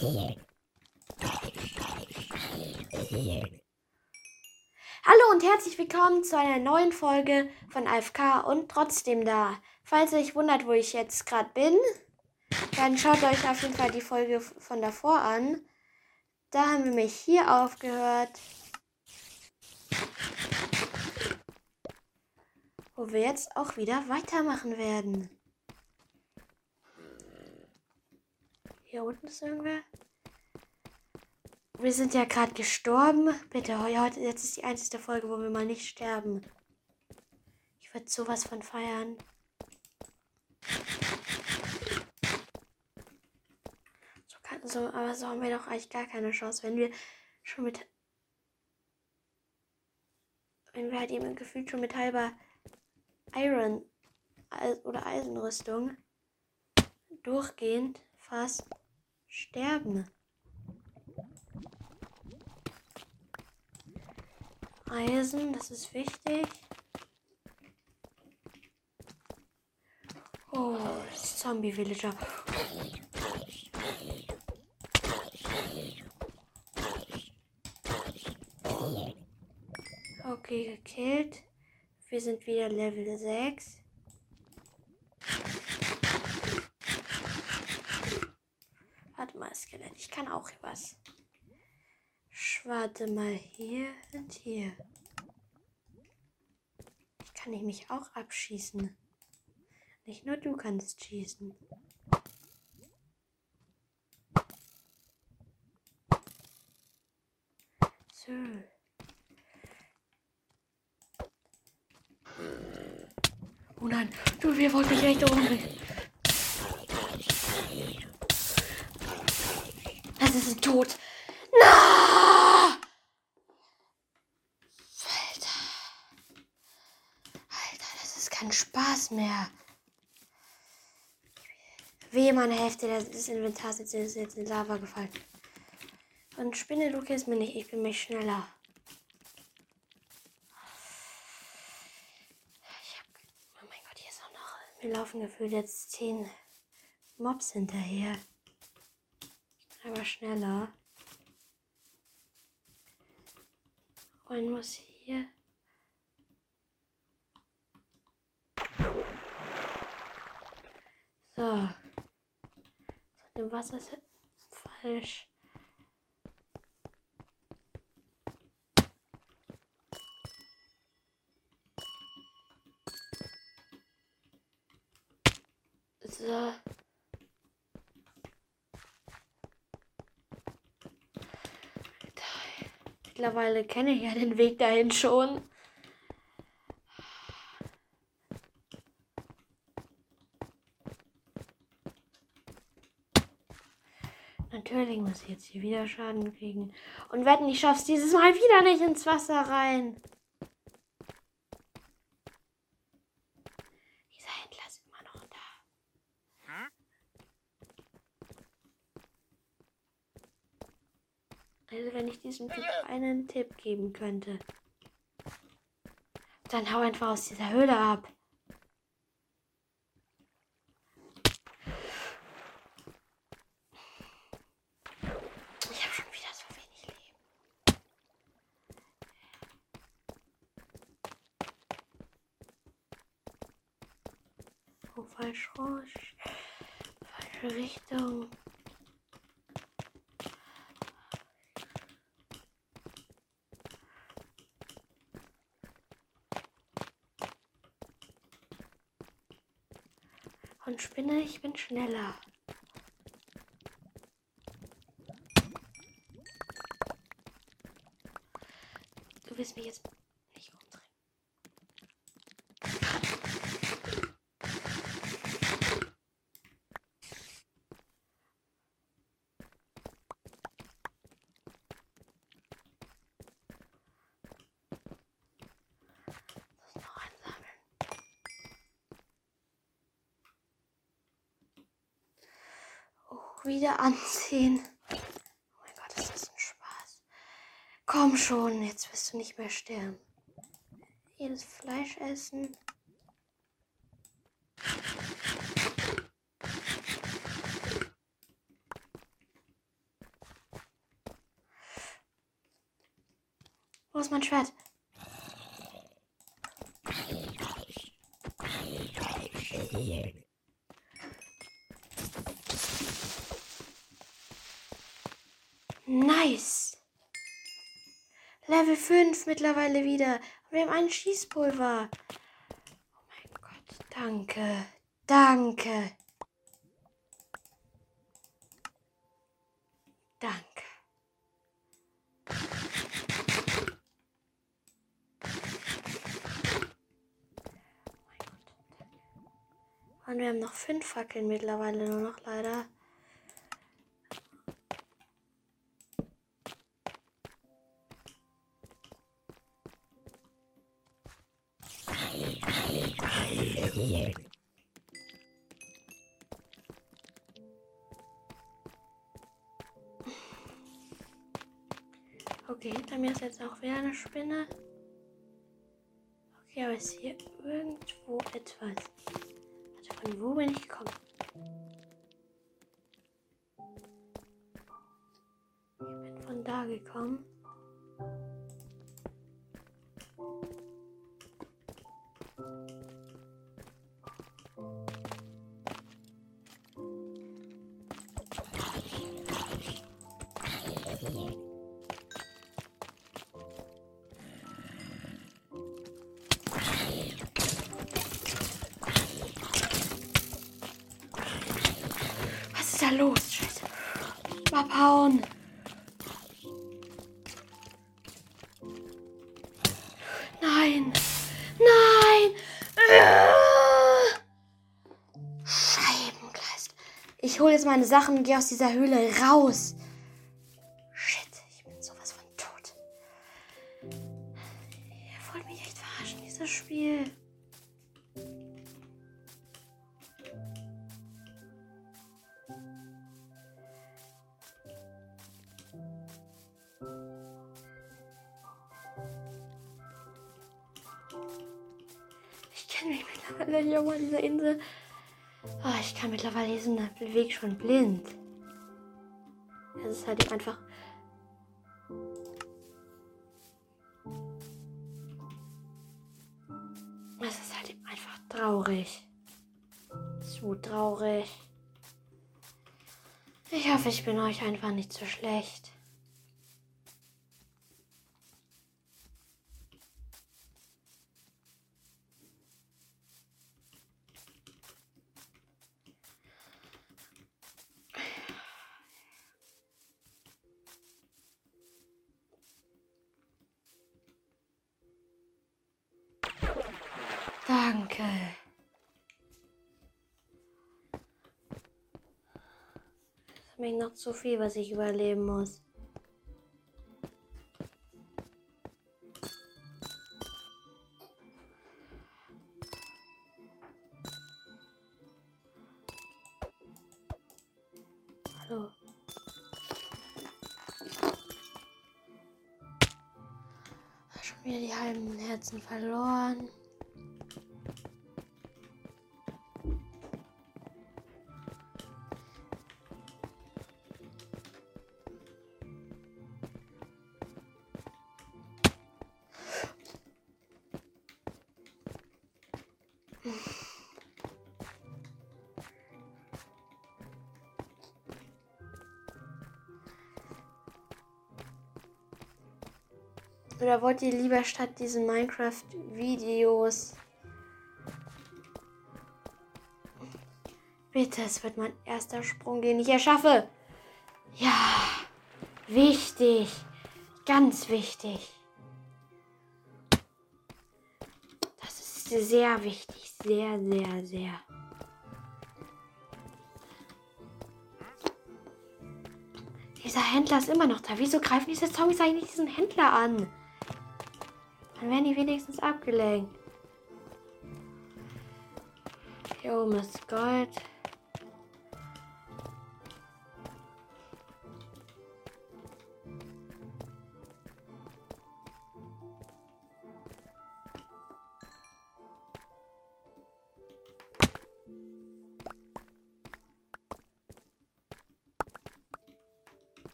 Hallo und herzlich willkommen zu einer neuen Folge von AFK und trotzdem da. Falls ihr euch wundert, wo ich jetzt gerade bin, dann schaut euch auf jeden Fall die Folge von davor an. Da haben wir mich hier aufgehört. Wo wir jetzt auch wieder weitermachen werden. Hier unten ist irgendwer. Wir sind ja gerade gestorben. Bitte, heute jetzt ist die einzige Folge, wo wir mal nicht sterben. Ich würde sowas von feiern. So, kann, so, aber so haben wir doch eigentlich gar keine Chance, wenn wir schon mit. Wenn wir halt eben gefühlt schon mit halber Iron oder Eisenrüstung durchgehend fast sterben. Eisen, das ist wichtig. Oh, Zombie Villager. Okay, gekillt. Wir sind wieder Level 6. Warte mal, Skelett. Ich kann auch was. Warte mal hier und hier. Kann ich mich auch abschießen. Nicht nur du kannst schießen. So. Oh nein, du, wir wollten mich echt umbringen. Das ist ein Tod. keinen Spaß mehr. Wehe, meine Hälfte des Inventars ist jetzt in Lava gefallen. Und Spinne, du kennst mich nicht, ich bin mich schneller. Hab, oh mein Gott, hier ist auch noch. Wir laufen gefühlt jetzt zehn Mobs hinterher. Aber schneller. Und muss hier. So. Dem Wasser ist falsch. So. Mittlerweile kenne ich ja den Weg dahin schon. Natürlich muss ich jetzt hier wieder Schaden kriegen. Und wetten, ich schaff's dieses Mal wieder nicht ins Wasser rein. Dieser Händler ist immer noch da. Also wenn ich diesem Typ einen Tipp geben könnte. Dann hau einfach aus dieser Höhle ab. falsch rusch. Falsche Richtung. Spinne, ich bin schneller. Du wirst mich jetzt wieder anziehen. Oh mein Gott, ist ein Spaß. Komm schon, jetzt wirst du nicht mehr sterben. Jedes Fleisch essen. Wo ist mein Schwert? Level 5 mittlerweile wieder. Wir haben einen Schießpulver. Oh mein Gott, danke. Danke. Danke. Und wir haben noch fünf Fackeln mittlerweile nur noch leider. Okay, hinter mir ist jetzt auch wieder eine Spinne. Okay, aber ist hier irgendwo etwas? Von wo bin ich gekommen? Ich bin von da gekommen. Los? Scheiße. Abhauen. Nein. Nein. Scheibenkleist. Ich hole jetzt meine Sachen und gehe aus dieser Höhle raus. Hier auf dieser Insel. Oh, ich kann mittlerweile diesen Weg schon blind. Es ist halt einfach. Es ist halt einfach traurig. Zu traurig. Ich hoffe, ich bin euch einfach nicht so schlecht. Danke. Es ist mir noch zu viel, was ich überleben muss. Hallo. Schon wieder die halben Herzen verloren. Oder wollt ihr lieber statt diesen Minecraft-Videos? Bitte, es wird mein erster Sprung, den ich erschaffe. Ja, wichtig. Ganz wichtig. Das ist sehr wichtig. Sehr, sehr, sehr. Dieser Händler ist immer noch da. Wieso greifen diese Zombies eigentlich diesen Händler an? Dann werden die wenigstens abgelenkt. Hier oben ist Gold.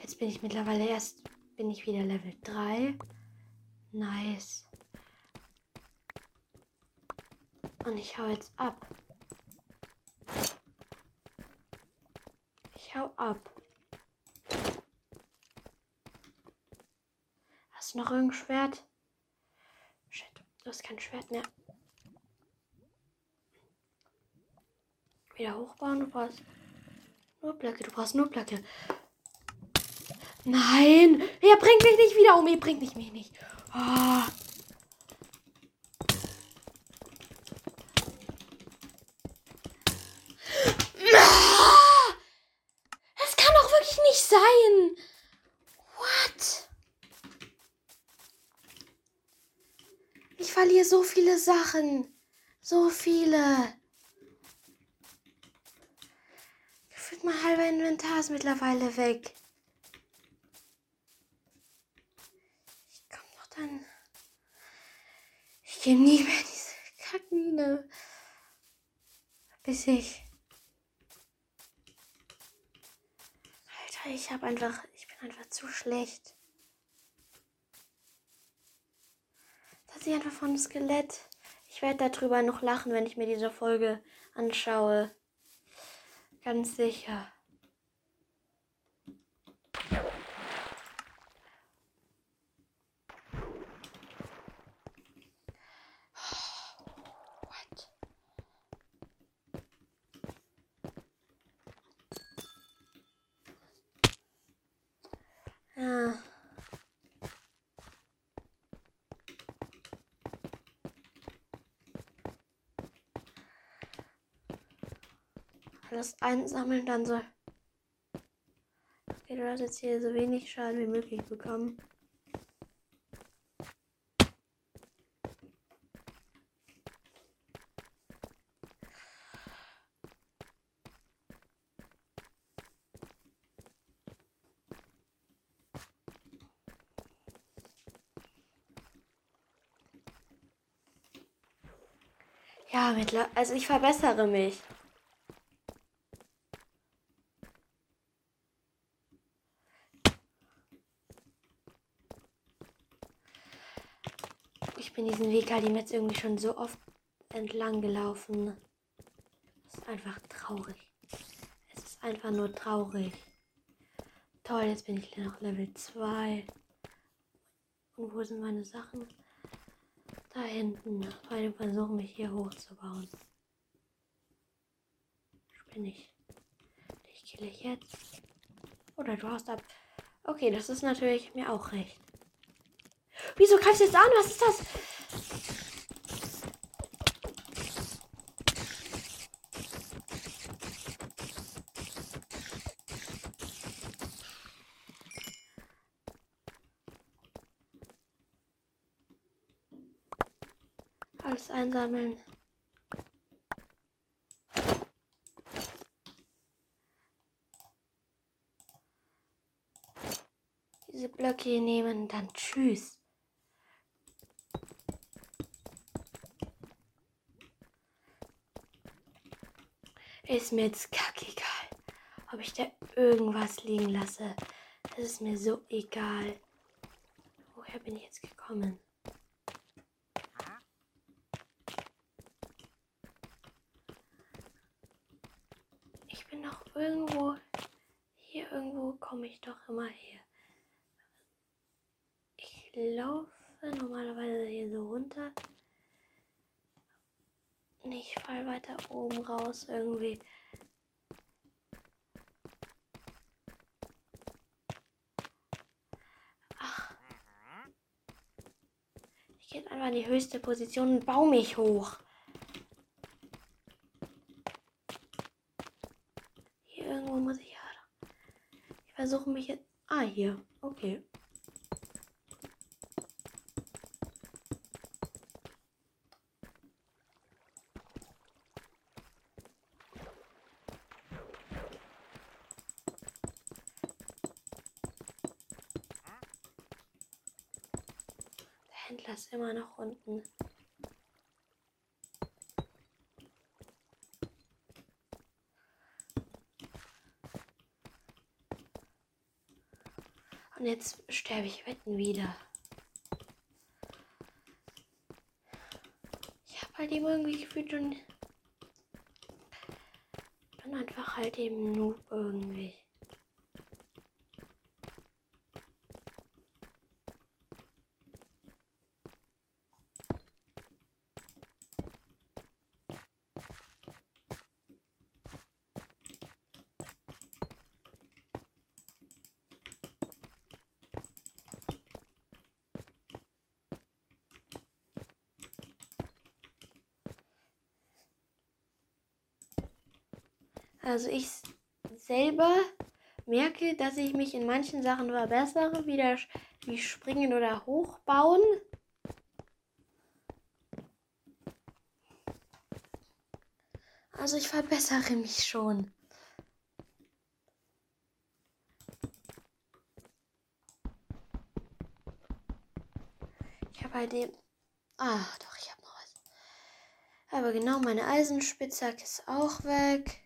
Jetzt bin ich mittlerweile erst, bin ich wieder Level 3. Nice. Und ich hau jetzt ab. Ich hau ab. Hast du noch irgendein Schwert? Shit, du hast kein Schwert mehr. Wieder hochbauen, du brauchst nur Blöcke, du brauchst nur Blöcke. Nein, er bringt mich nicht wieder um, er bringt mich nicht. Oh. Das kann doch wirklich nicht sein. What? Ich verliere so viele Sachen. So viele. Gefühlt mein halber Inventar ist mittlerweile weg. Ich gehe nie mehr diese Kackmine. Bis ich. Alter, ich habe einfach. Ich bin einfach zu schlecht. Das sich einfach von Skelett. Ich werde darüber noch lachen, wenn ich mir diese Folge anschaue. Ganz sicher. Alles einsammeln, dann soll. Du hast jetzt hier so wenig Schaden wie möglich bekommen. Ja, also ich verbessere mich. bin diesen Weg halt jetzt irgendwie schon so oft entlang gelaufen. Das ist einfach traurig. Es ist einfach nur traurig. Toll, jetzt bin ich noch Level 2. Und wo sind meine Sachen? Da hinten. Beide versuchen mich hier hochzubauen. Bin ich. Dich kill ich jetzt. Oder du hast ab. Okay, das ist natürlich mir auch recht. Wieso greifst du jetzt an? Was ist das? Einsammeln. Diese Blöcke nehmen, dann tschüss. Ist mir jetzt kackegal, ob ich da irgendwas liegen lasse. Das ist mir so egal. Woher bin ich jetzt gekommen? Ich bin doch irgendwo. Hier irgendwo komme doch immer her. Ich laufe normalerweise hier so runter. Ich fall weiter oben raus irgendwie. Ach. Ich gehe einfach in die höchste Position und baue mich hoch. Hier irgendwo muss ich ja. Ich versuche mich jetzt. Ah, hier. Okay. Händler ist immer noch unten. jetzt sterbe ich wetten wieder. Ich habe halt eben irgendwie gefühlt und bin einfach halt eben nur irgendwie. Also ich selber merke, dass ich mich in manchen Sachen verbessere, wie, der, wie Springen oder Hochbauen. Also ich verbessere mich schon. Ich habe bei dem... Ah, doch, ich habe noch was. Aber genau, meine Eisenspitzhacke ist auch weg.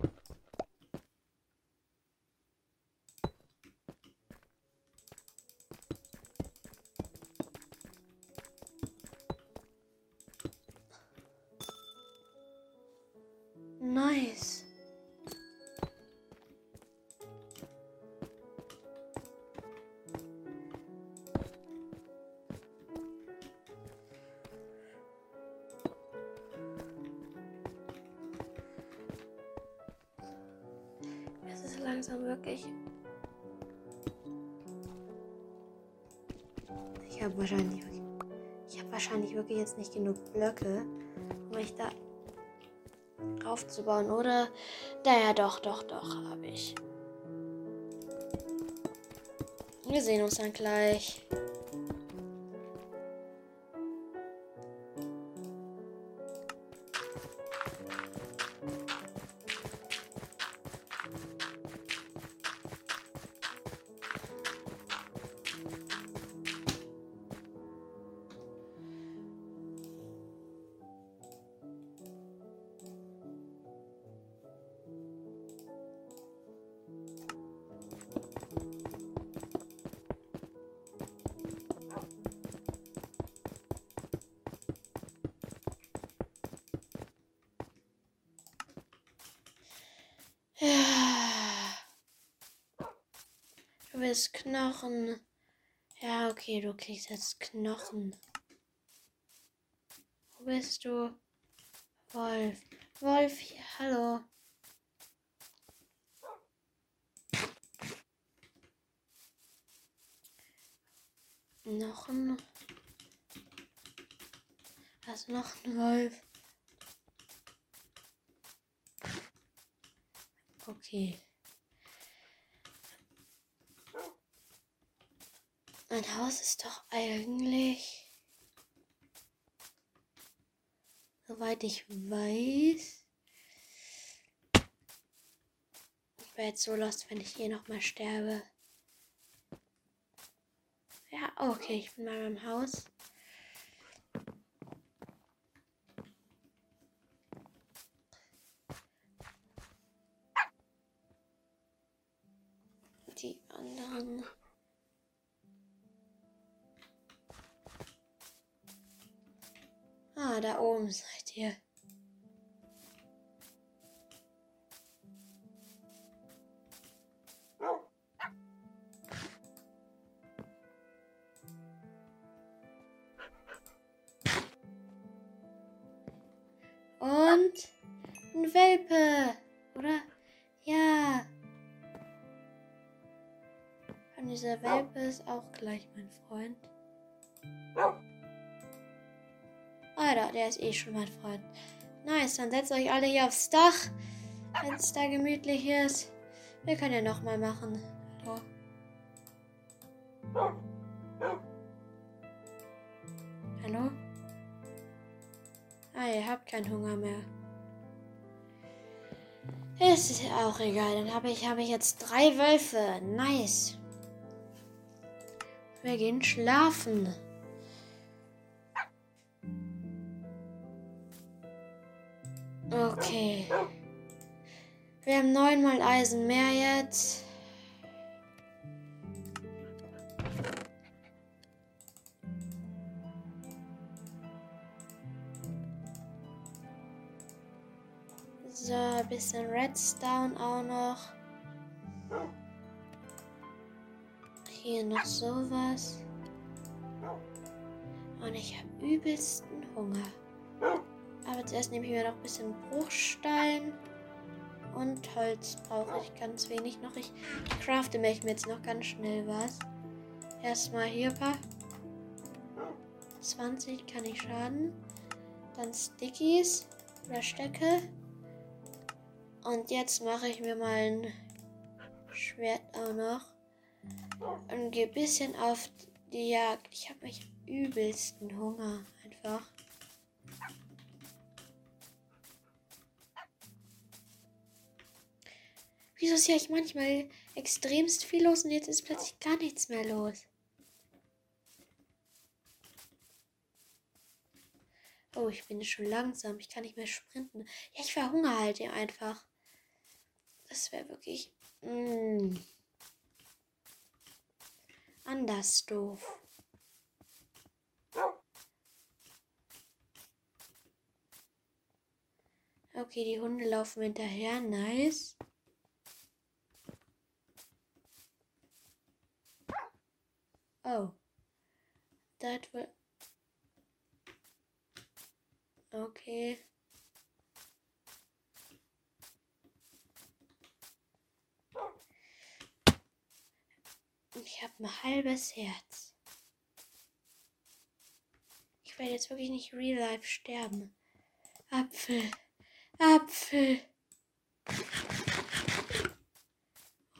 Habe wahrscheinlich, ich habe wahrscheinlich wirklich jetzt nicht genug Blöcke, um mich da aufzubauen, oder? Naja, doch, doch, doch, habe ich. Wir sehen uns dann gleich. Willst Knochen. Ja, okay, du kriegst jetzt Knochen. Wo bist du? Wolf. Wolf, hallo. Noch ein. Was noch ein Wolf? Okay. Mein Haus ist doch eigentlich, soweit ich weiß. Ich wäre jetzt so lost, wenn ich hier nochmal sterbe. Ja, okay, ich bin bei meinem Haus. Ihr. Und ein Welpe, oder? Ja. Und dieser Welpe ist auch gleich mein Freund. Alter, der ist eh schon mein Freund. Nice, dann setzt euch alle hier aufs Dach, wenn es da gemütlich ist. Wir können ja nochmal machen. Hallo. Hallo? Ah, ihr habt keinen Hunger mehr. Es ist auch egal. Dann habe ich, hab ich jetzt drei Wölfe. Nice. Wir gehen schlafen. Okay. Wir haben neunmal Eisen mehr jetzt. So, ein bisschen Redstone auch noch. Hier noch sowas. Und ich habe übelsten Hunger. Aber zuerst nehme ich mir noch ein bisschen Bruchstein. Und Holz brauche ich ganz wenig noch. Ich crafte mir jetzt noch ganz schnell was. Erstmal hier ein paar. 20 kann ich schaden. Dann Stickies oder Stöcke. Und jetzt mache ich mir mal ein Schwert auch noch. Und gehe ein bisschen auf die Jagd. Ich habe mich übelsten Hunger einfach. Wieso ist ja ich manchmal extremst viel los und jetzt ist plötzlich gar nichts mehr los? Oh, ich bin schon langsam. Ich kann nicht mehr sprinten. Ja, ich verhungere halt hier einfach. Das wäre wirklich mm, anders doof. Okay, die Hunde laufen hinterher. Nice. Oh. That will. Okay. Ich habe ein halbes Herz. Ich werde jetzt wirklich nicht real life sterben. Apfel. Apfel.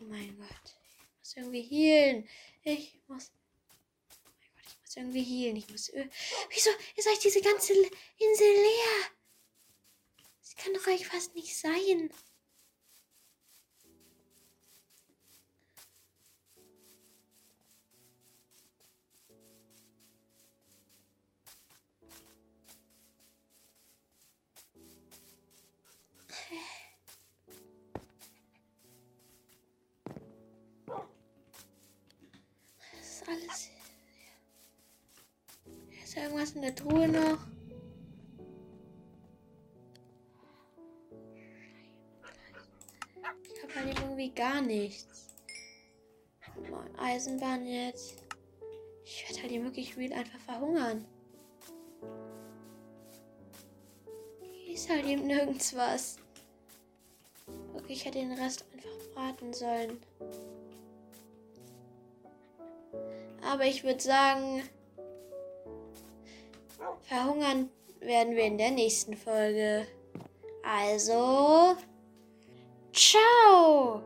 Oh mein Gott. Ich muss irgendwie healen. Ich muss irgendwie healen. Ich muss. Wieso ist euch diese ganze Insel leer? Das kann doch eigentlich fast nicht sein. Ist irgendwas in der Truhe noch? Ich habe halt irgendwie gar nichts. Mal Eisenbahn jetzt. Ich werde halt hier wirklich real einfach verhungern. Hier ist halt eben nirgends was. Okay, ich hätte den Rest einfach braten sollen. Aber ich würde sagen, Verhungern werden wir in der nächsten Folge. Also, ciao!